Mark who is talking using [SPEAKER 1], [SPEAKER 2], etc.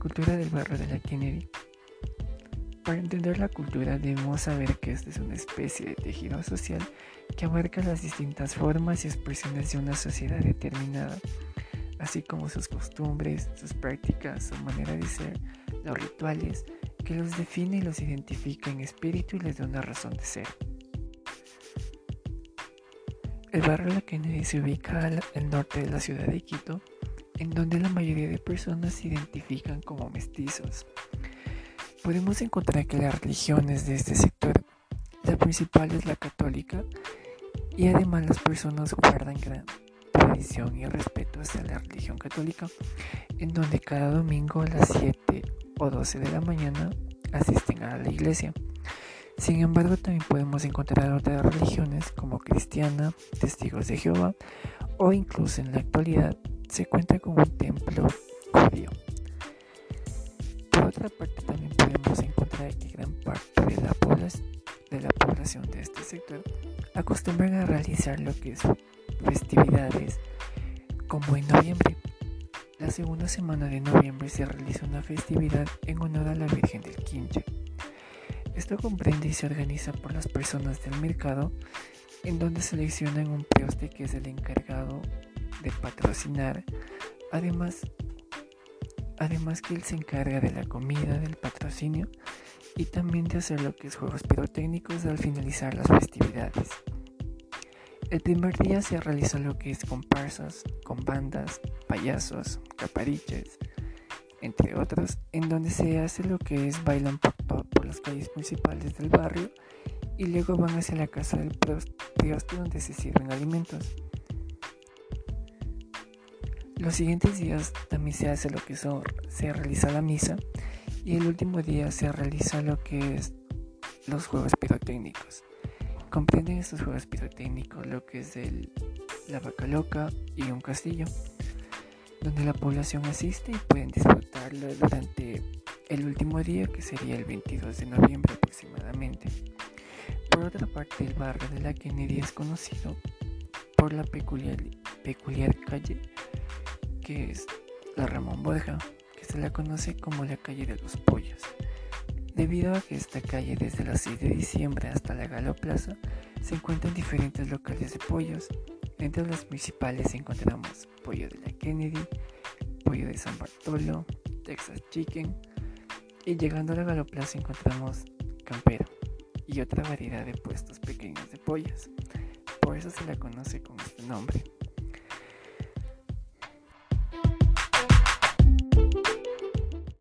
[SPEAKER 1] cultura del barrio de la Kennedy. Para entender la cultura debemos saber que esta es una especie de tejido social que abarca las distintas formas y expresiones de una sociedad determinada, así como sus costumbres, sus prácticas, su manera de ser, los rituales, que los define y los identifica en espíritu y les da una razón de ser. El barrio la Kennedy se ubica al, norte de la ciudad de Quito, en donde la mayoría de personas se identifican como mestizos. Podemos encontrar que las religiones de este sector, la principal es la católica, y además las personas guardan gran tradición y respeto hacia la religión católica, en donde cada domingo a las 7 o 12 de la mañana asisten a la iglesia. Sin embargo, también podemos encontrar otras religiones como cristiana, testigos de Jehová o incluso en la actualidad se cuenta con un templo judío. Por otra parte, también podemos encontrar que gran parte de la, de la población de este sector acostumbran a realizar lo que es festividades como en noviembre. La segunda semana de noviembre se realiza una festividad en honor a la Virgen del Quinche. Esto comprende y se organiza por las personas del mercado en donde seleccionan un prioste que es el encargado de patrocinar. Además, además que él se encarga de la comida, del patrocinio y también de hacer lo que es juegos pirotécnicos al finalizar las festividades. El primer día se realiza lo que es comparsas, con bandas, payasos, capariches, entre otros, en donde se hace lo que es bailan por, por las calles principales del barrio y luego van hacia la casa del prioste donde se sirven alimentos. Los siguientes días también se hace lo que son, se realiza la misa y el último día se realiza lo que es los juegos pirotécnicos. Comprenden estos juegos pirotécnicos lo que es el, la vaca loca y un castillo donde la población asiste y pueden disfrutarlo durante el último día que sería el 22 de noviembre aproximadamente. Por otra parte, el barrio de la Kennedy es conocido por la peculiar, peculiar calle que es la Ramón Borja, que se la conoce como la calle de los pollos. Debido a que esta calle desde las 6 de diciembre hasta la Galo Plaza se encuentran diferentes locales de pollos, entre los principales encontramos pollo de la Kennedy, pollo de San Bartolo, Texas Chicken y llegando a la Galoplaza encontramos campero y otra variedad de puestos pequeños de pollos. Por eso se la conoce con este nombre.